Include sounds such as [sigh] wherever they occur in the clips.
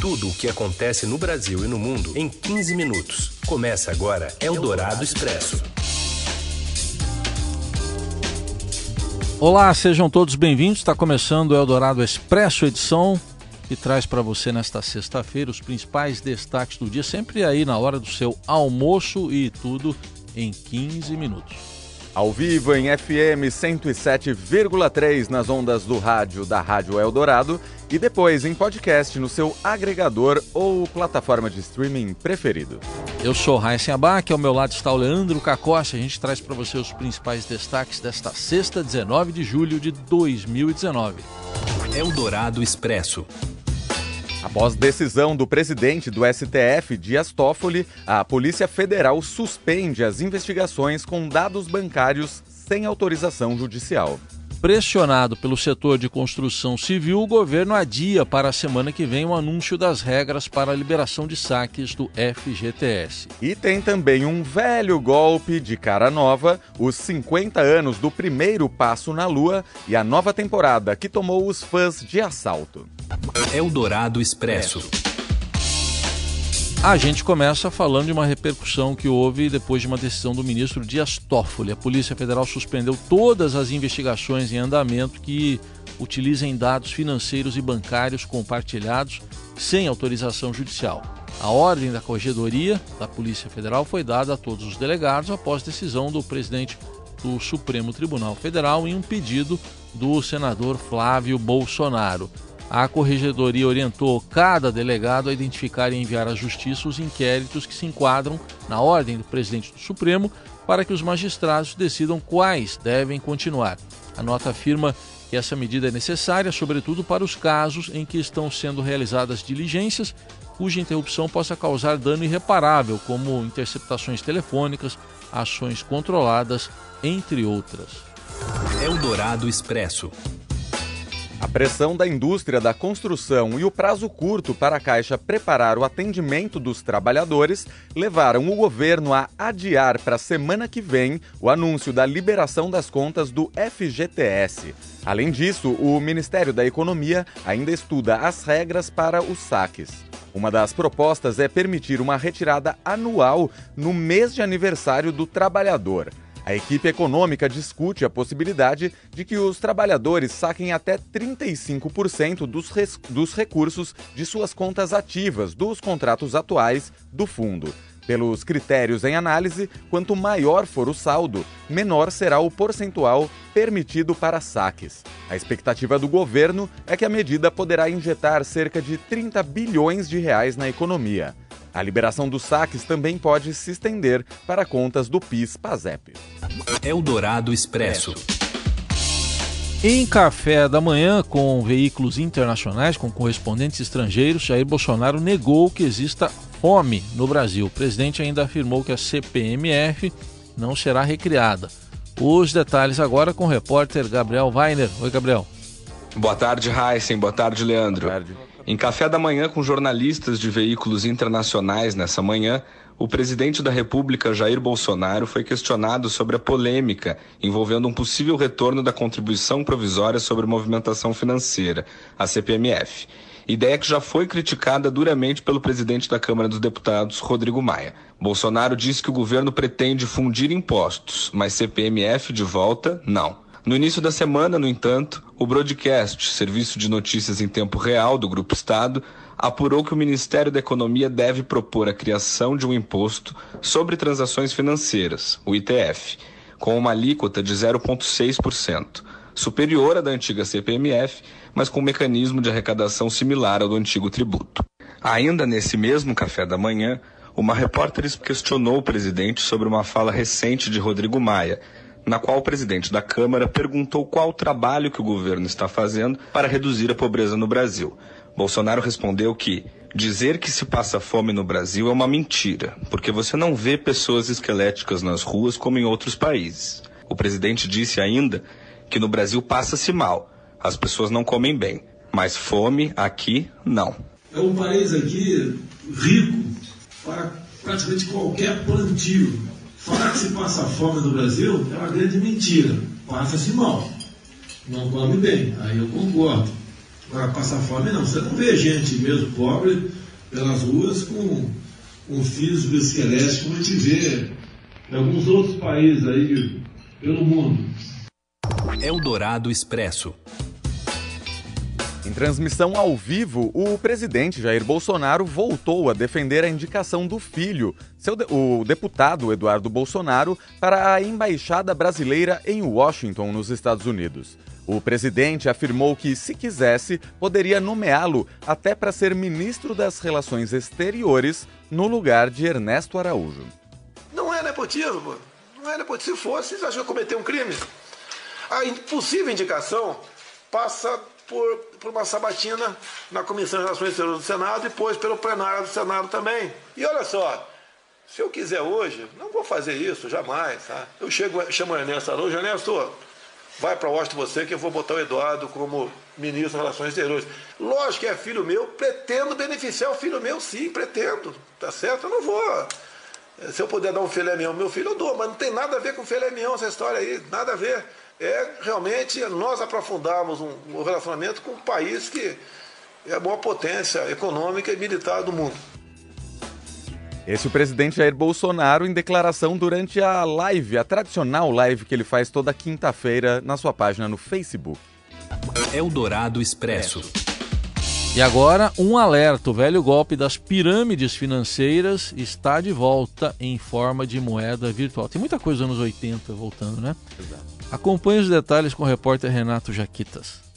Tudo o que acontece no Brasil e no mundo em 15 minutos. Começa agora Eldorado Expresso. Olá, sejam todos bem-vindos. Está começando o Eldorado Expresso, edição que traz para você nesta sexta-feira os principais destaques do dia, sempre aí na hora do seu almoço e tudo em 15 minutos. Ao vivo em FM 107,3 nas ondas do rádio da Rádio Eldorado e depois em podcast no seu agregador ou plataforma de streaming preferido. Eu sou Raíssen Abac, ao meu lado está o Leandro Cacossi. A gente traz para você os principais destaques desta sexta, 19 de julho de 2019. Eldorado Expresso. Após decisão do presidente do STF, Dias Toffoli, a Polícia Federal suspende as investigações com dados bancários sem autorização judicial. Pressionado pelo setor de construção civil, o governo adia para a semana que vem o anúncio das regras para a liberação de saques do FGTS. E tem também um velho golpe de cara nova, os 50 anos do primeiro passo na Lua e a nova temporada que tomou os fãs de assalto. Eldorado Expresso. A gente começa falando de uma repercussão que houve depois de uma decisão do ministro Dias Toffoli. A Polícia Federal suspendeu todas as investigações em andamento que utilizem dados financeiros e bancários compartilhados sem autorização judicial. A ordem da corregedoria da Polícia Federal foi dada a todos os delegados após decisão do presidente do Supremo Tribunal Federal em um pedido do senador Flávio Bolsonaro. A Corregedoria orientou cada delegado a identificar e enviar à Justiça os inquéritos que se enquadram na ordem do presidente do Supremo para que os magistrados decidam quais devem continuar. A nota afirma que essa medida é necessária, sobretudo para os casos em que estão sendo realizadas diligências cuja interrupção possa causar dano irreparável, como interceptações telefônicas, ações controladas, entre outras. Eldorado Expresso. A pressão da indústria da construção e o prazo curto para a Caixa preparar o atendimento dos trabalhadores levaram o governo a adiar para a semana que vem o anúncio da liberação das contas do FGTS. Além disso, o Ministério da Economia ainda estuda as regras para os saques. Uma das propostas é permitir uma retirada anual no mês de aniversário do trabalhador. A equipe econômica discute a possibilidade de que os trabalhadores saquem até 35% dos, dos recursos de suas contas ativas dos contratos atuais do fundo. Pelos critérios em análise, quanto maior for o saldo, menor será o percentual permitido para saques. A expectativa do governo é que a medida poderá injetar cerca de 30 bilhões de reais na economia. A liberação dos saques também pode se estender para contas do PIS-PASEP. Eldorado Expresso. Em café da manhã com veículos internacionais, com correspondentes estrangeiros, Jair Bolsonaro negou que exista fome no Brasil. O presidente ainda afirmou que a CPMF não será recriada. Os detalhes agora com o repórter Gabriel Weiner. Oi, Gabriel. Boa tarde, Heisen. Boa tarde, Leandro. Boa tarde. Em café da manhã com jornalistas de veículos internacionais nessa manhã, o presidente da República, Jair Bolsonaro, foi questionado sobre a polêmica envolvendo um possível retorno da contribuição provisória sobre movimentação financeira, a CPMF. Ideia que já foi criticada duramente pelo presidente da Câmara dos Deputados, Rodrigo Maia. Bolsonaro disse que o governo pretende fundir impostos, mas CPMF de volta, não. No início da semana, no entanto, o Broadcast, serviço de notícias em tempo real do Grupo Estado, apurou que o Ministério da Economia deve propor a criação de um imposto sobre transações financeiras, o ITF, com uma alíquota de 0,6%, superior à da antiga CPMF, mas com um mecanismo de arrecadação similar ao do antigo tributo. Ainda nesse mesmo café da manhã, uma repórter questionou o presidente sobre uma fala recente de Rodrigo Maia, na qual o presidente da Câmara perguntou qual o trabalho que o governo está fazendo para reduzir a pobreza no Brasil. Bolsonaro respondeu que dizer que se passa fome no Brasil é uma mentira, porque você não vê pessoas esqueléticas nas ruas como em outros países. O presidente disse ainda que no Brasil passa-se mal, as pessoas não comem bem, mas fome aqui não. É um país aqui rico para praticamente qualquer plantio Falar que se passa fome no Brasil é uma grande mentira. Passa-se mal. Não come bem. Aí eu concordo. para passar fome, não. Você não vê gente mesmo pobre pelas ruas com um físico esquelético como a gente vê em alguns outros países aí pelo mundo. Eldorado Expresso. Em transmissão ao vivo, o presidente Jair Bolsonaro voltou a defender a indicação do filho, de o deputado Eduardo Bolsonaro, para a embaixada brasileira em Washington, nos Estados Unidos. O presidente afirmou que, se quisesse, poderia nomeá-lo até para ser ministro das Relações Exteriores no lugar de Ernesto Araújo. Não é nepotismo. Não é nepotismo. Se fosse, que cometeu um crime? A possível indicação passa por, por uma sabatina na Comissão de Relações Exteriores do Senado e depois pelo plenário do Senado também. E olha só, se eu quiser hoje, não vou fazer isso, jamais. Tá? Eu chego, chamo o Ernesto Araújo, Ernesto, vai para Washington você que eu vou botar o Eduardo como ministro das Relações Exteriores. Lógico que é filho meu, pretendo beneficiar o filho meu, sim, pretendo. Tá certo? Eu não vou. Se eu puder dar um filé mignon ao meu filho, eu dou, mas não tem nada a ver com filé mignon essa história aí, nada a ver é realmente nós aprofundarmos um, um relacionamento com um país que é a maior potência econômica e militar do mundo. Esse é o presidente Jair Bolsonaro em declaração durante a live, a tradicional live que ele faz toda quinta-feira na sua página no Facebook. Eldorado Expresso. E agora, um alerta: o velho golpe das pirâmides financeiras está de volta em forma de moeda virtual. Tem muita coisa dos anos 80 voltando, né? Exato. Acompanhe os detalhes com o repórter Renato Jaquitas.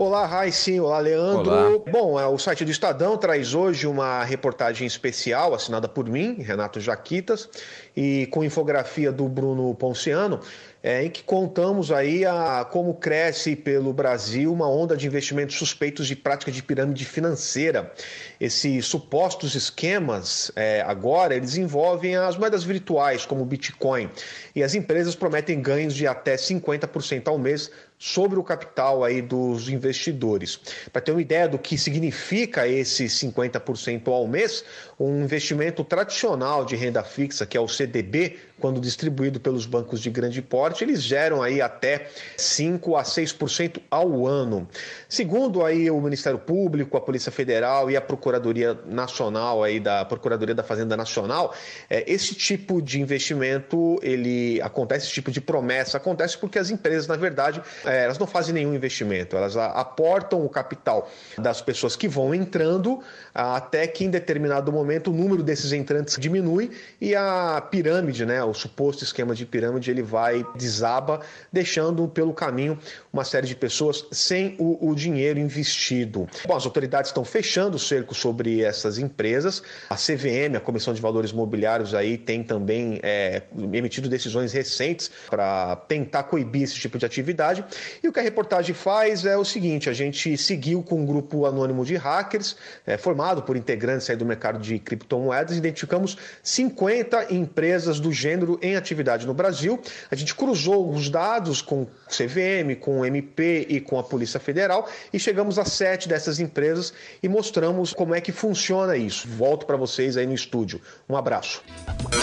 Olá, Raíssa. Olá, Leandro. Olá. Bom, é, o site do Estadão traz hoje uma reportagem especial assinada por mim, Renato Jaquitas, e com infografia do Bruno Ponciano, é, em que contamos aí a, como cresce pelo Brasil uma onda de investimentos suspeitos de prática de pirâmide financeira. Esses supostos esquemas, é, agora, eles envolvem as moedas virtuais, como o Bitcoin, e as empresas prometem ganhos de até 50% ao mês sobre o capital aí dos investidores. Para ter uma ideia do que significa esse 50% ao mês, um investimento tradicional de renda fixa, que é o CDB, quando distribuído pelos bancos de grande porte, eles geram aí até 5 a 6% ao ano. Segundo aí o Ministério Público, a Polícia Federal e a Procuradoria Nacional aí da Procuradoria da Fazenda Nacional, é, esse tipo de investimento, ele acontece, esse tipo de promessa acontece porque as empresas, na verdade, é, elas não fazem nenhum investimento, elas aportam o capital das pessoas que vão entrando até que em determinado momento o número desses entrantes diminui e a pirâmide, né, o suposto esquema de pirâmide, ele vai desaba, deixando pelo caminho uma série de pessoas sem o, o dinheiro investido. Bom, as autoridades estão fechando o cerco sobre essas empresas. A CVM, a Comissão de Valores Mobiliários, aí tem também é, emitido decisões recentes para tentar coibir esse tipo de atividade. E o que a reportagem faz é o seguinte: a gente seguiu com um grupo anônimo de hackers, é, formado por integrantes do mercado de criptomoedas, identificamos 50 empresas do gênero em atividade no Brasil. A gente cruzou os dados com CVM, com MP e com a Polícia Federal e chegamos a sete dessas empresas e mostramos como é que funciona isso. Volto para vocês aí no estúdio. Um abraço.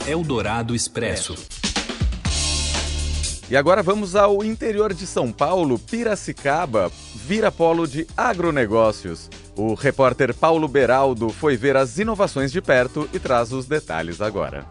Eldorado Expresso. E agora vamos ao interior de São Paulo, Piracicaba, vira polo de agronegócios. O repórter Paulo Beraldo foi ver as inovações de perto e traz os detalhes agora.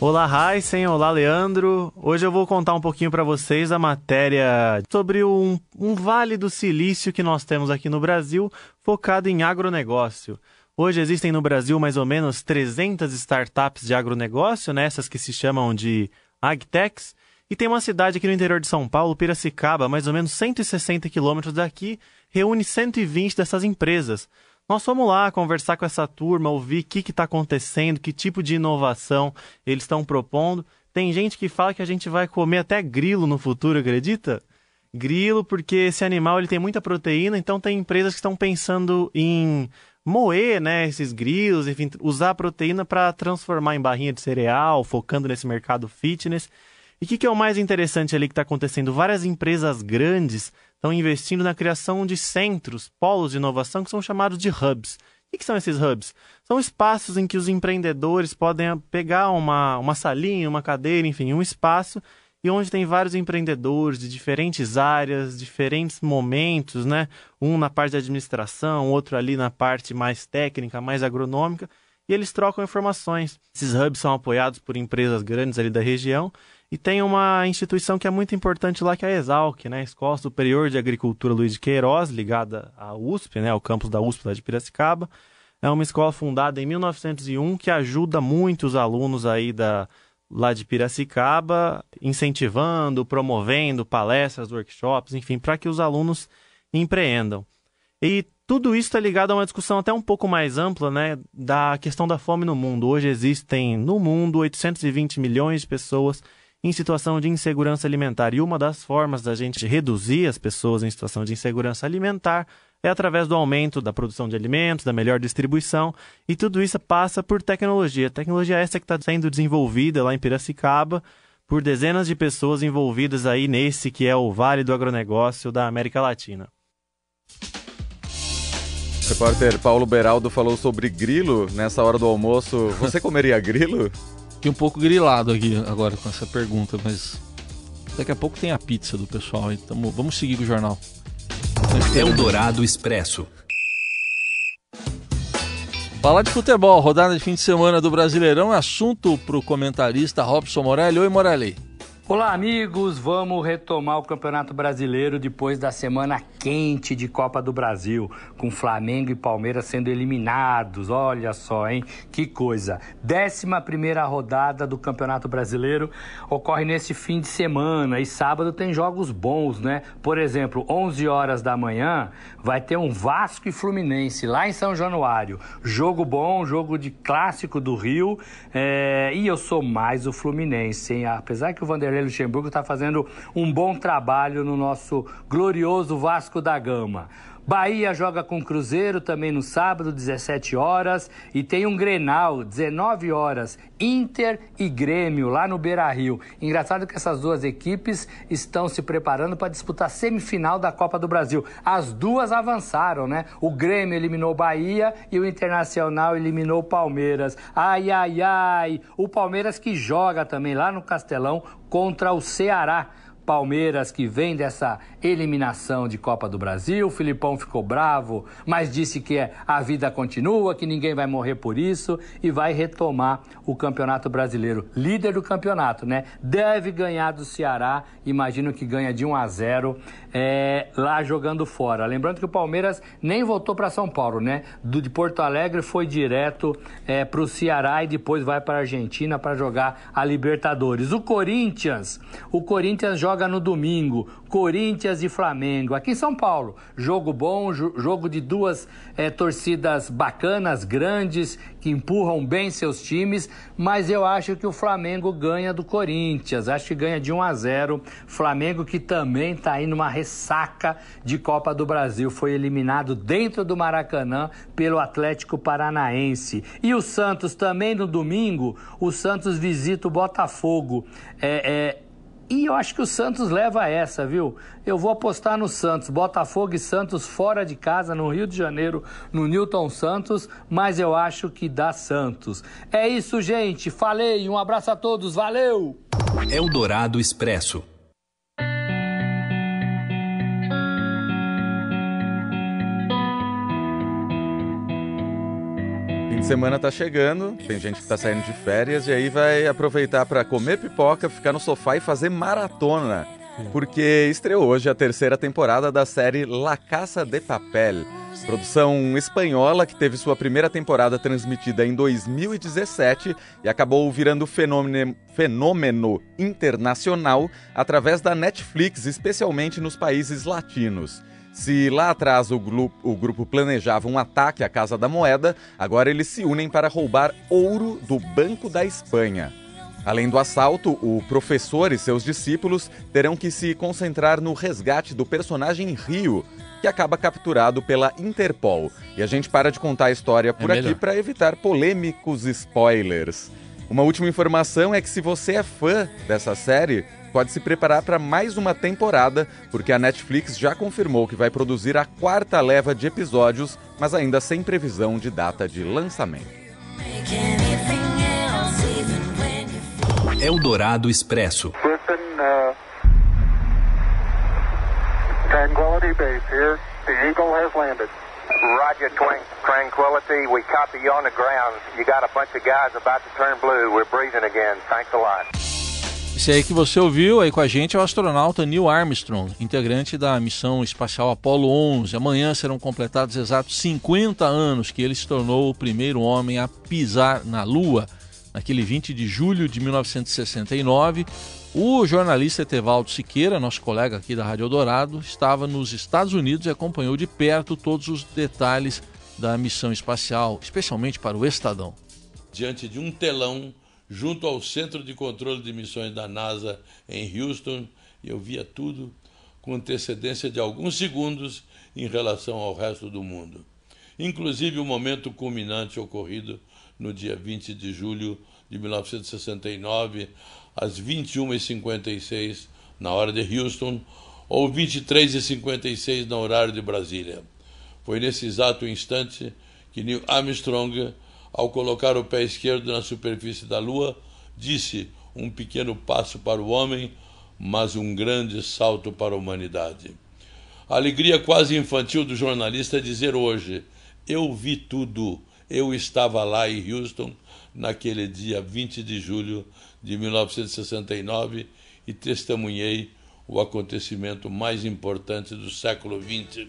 Olá, Heisen. Olá, Leandro. Hoje eu vou contar um pouquinho para vocês a matéria sobre um, um vale do silício que nós temos aqui no Brasil, focado em agronegócio. Hoje existem no Brasil mais ou menos 300 startups de agronegócio, né, que se chamam de agtechs, e tem uma cidade aqui no interior de São Paulo, Piracicaba, mais ou menos 160 quilômetros daqui, reúne 120 dessas empresas. Nós fomos lá conversar com essa turma, ouvir o que está acontecendo, que tipo de inovação eles estão propondo. Tem gente que fala que a gente vai comer até grilo no futuro, acredita? Grilo, porque esse animal ele tem muita proteína, então tem empresas que estão pensando em moer né, esses grilos, enfim, usar a proteína para transformar em barrinha de cereal, focando nesse mercado fitness. E o que, que, é o mais interessante ali que está acontecendo? Várias empresas grandes estão investindo na criação de centros, polos de inovação que são chamados de hubs. O que, são esses hubs? São espaços em que os empreendedores podem pegar uma, uma salinha, uma cadeira, enfim, um espaço e onde tem vários empreendedores de diferentes áreas, diferentes momentos, né? Um na parte de administração, outro ali na parte mais técnica, mais agronômica, e eles trocam informações. Esses hubs são apoiados por empresas grandes ali da região e tem uma instituição que é muito importante lá, que é a Exalc, né? Escola Superior de Agricultura Luiz de Queiroz, ligada à USP, né? Ao campus da USP lá de Piracicaba. É uma escola fundada em 1901 que ajuda muitos alunos aí da lá de Piracicaba, incentivando, promovendo palestras, workshops, enfim, para que os alunos empreendam. E tudo isso está ligado a uma discussão até um pouco mais ampla, né, da questão da fome no mundo. Hoje existem no mundo 820 milhões de pessoas em situação de insegurança alimentar. E uma das formas da gente reduzir as pessoas em situação de insegurança alimentar é através do aumento da produção de alimentos, da melhor distribuição, e tudo isso passa por tecnologia. Tecnologia essa que está sendo desenvolvida lá em Piracicaba por dezenas de pessoas envolvidas aí nesse que é o Vale do Agronegócio da América Latina. O repórter Paulo Beraldo falou sobre grilo nessa hora do almoço. Você comeria grilo? [laughs] Fiquei um pouco grilado aqui agora com essa pergunta, mas daqui a pouco tem a pizza do pessoal. Então vamos seguir com o jornal. Eldorado Expresso. Falar de futebol, rodada de fim de semana do Brasileirão é assunto para o comentarista Robson Morelli. Oi, Morelli. Olá, amigos. Vamos retomar o Campeonato Brasileiro depois da semana quente de Copa do Brasil, com Flamengo e Palmeiras sendo eliminados. Olha só, hein? Que coisa. 11 primeira rodada do Campeonato Brasileiro ocorre nesse fim de semana e sábado tem jogos bons, né? Por exemplo, 11 horas da manhã vai ter um Vasco e Fluminense lá em São Januário. Jogo bom, jogo de clássico do Rio. É... E eu sou mais o Fluminense, hein? Apesar que o Vanderlei Luxemburgo está fazendo um bom trabalho no nosso glorioso Vasco da Gama. Bahia joga com Cruzeiro também no sábado, 17 horas. E tem um Grenal, 19 horas. Inter e Grêmio, lá no Beira Rio. Engraçado que essas duas equipes estão se preparando para disputar a semifinal da Copa do Brasil. As duas avançaram, né? O Grêmio eliminou Bahia e o Internacional eliminou Palmeiras. Ai, ai, ai. O Palmeiras que joga também lá no Castelão contra o Ceará. Palmeiras que vem dessa eliminação de Copa do Brasil. O Filipão ficou bravo, mas disse que é, a vida continua, que ninguém vai morrer por isso e vai retomar o Campeonato Brasileiro. Líder do campeonato, né? Deve ganhar do Ceará, imagino que ganha de 1 a 0 é, lá jogando fora. Lembrando que o Palmeiras nem voltou para São Paulo, né? Do, de Porto Alegre foi direto é, para o Ceará e depois vai para a Argentina para jogar a Libertadores. O Corinthians, o Corinthians joga joga no domingo, Corinthians e Flamengo, aqui em São Paulo. Jogo bom, jogo de duas é, torcidas bacanas, grandes, que empurram bem seus times, mas eu acho que o Flamengo ganha do Corinthians, acho que ganha de 1 a 0. Flamengo que também está aí numa ressaca de Copa do Brasil, foi eliminado dentro do Maracanã pelo Atlético Paranaense. E o Santos também no domingo, o Santos visita o Botafogo. É, é, e eu acho que o Santos leva essa, viu? Eu vou apostar no Santos. Botafogo e Santos fora de casa, no Rio de Janeiro, no Newton Santos, mas eu acho que dá Santos. É isso, gente. Falei. Um abraço a todos. Valeu! Eldorado Expresso. De semana tá chegando, tem gente que tá saindo de férias e aí vai aproveitar para comer pipoca, ficar no sofá e fazer maratona. Porque estreou hoje a terceira temporada da série La Caça de Papel. Produção espanhola que teve sua primeira temporada transmitida em 2017 e acabou virando fenômeno, fenômeno internacional através da Netflix, especialmente nos países latinos. Se lá atrás o grupo, o grupo, planejava um ataque à Casa da Moeda, agora eles se unem para roubar ouro do Banco da Espanha. Além do assalto, o professor e seus discípulos terão que se concentrar no resgate do personagem Rio, que acaba capturado pela Interpol. E a gente para de contar a história por é aqui para evitar polêmicos spoilers. Uma última informação é que se você é fã dessa série, pode se preparar para mais uma temporada, porque a Netflix já confirmou que vai produzir a quarta leva de episódios, mas ainda sem previsão de data de lançamento. É o Dourado Expresso. Tranquility. We copy you on the ground. You got a bunch of guys about to turn blue. We're breathing again. Thanks a lot. Esse aí que você ouviu aí com a gente é o astronauta Neil Armstrong, integrante da missão espacial Apollo 11. Amanhã serão completados exatos 50 anos que ele se tornou o primeiro homem a pisar na Lua. Naquele 20 de julho de 1969, o jornalista Etevaldo Siqueira, nosso colega aqui da Rádio Dourado, estava nos Estados Unidos e acompanhou de perto todos os detalhes da missão espacial, especialmente para o Estadão. Diante de um telão junto ao Centro de Controle de Missões da NASA em Houston, eu via tudo com antecedência de alguns segundos em relação ao resto do mundo. Inclusive o momento culminante ocorrido no dia 20 de julho de 1969, às 21h56 na hora de Houston, ou 23h56 no horário de Brasília. Foi nesse exato instante que Neil Armstrong, ao colocar o pé esquerdo na superfície da Lua, disse um pequeno passo para o homem, mas um grande salto para a humanidade. A alegria quase infantil do jornalista é dizer hoje: Eu vi tudo, eu estava lá em Houston naquele dia 20 de julho de 1969 e testemunhei o acontecimento mais importante do século XX.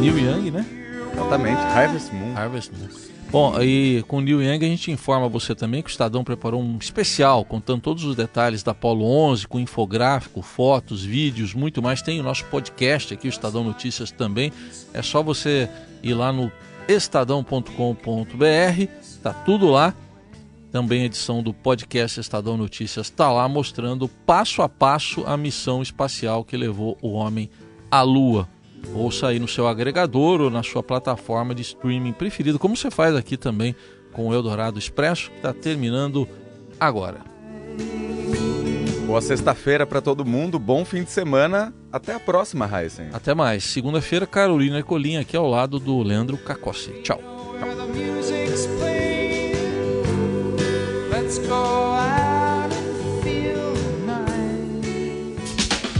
Neil Young, né? Exatamente, Harvest Moon. Harvest Moon. Bom, e com o Neil Young a gente informa você também que o Estadão preparou um especial contando todos os detalhes da Apollo 11, com infográfico, fotos, vídeos, muito mais. Tem o nosso podcast aqui, o Estadão Notícias também. É só você ir lá no estadão.com.br, tá tudo lá. Também a edição do podcast Estadão Notícias está lá mostrando passo a passo a missão espacial que levou o homem à Lua. Ouça aí no seu agregador ou na sua plataforma de streaming preferido, como você faz aqui também com o Eldorado Expresso, que está terminando agora. Boa sexta-feira para todo mundo, bom fim de semana. Até a próxima, Heisen. Até mais. Segunda-feira, Carolina Ercolim aqui ao lado do Leandro Cacossi. Tchau.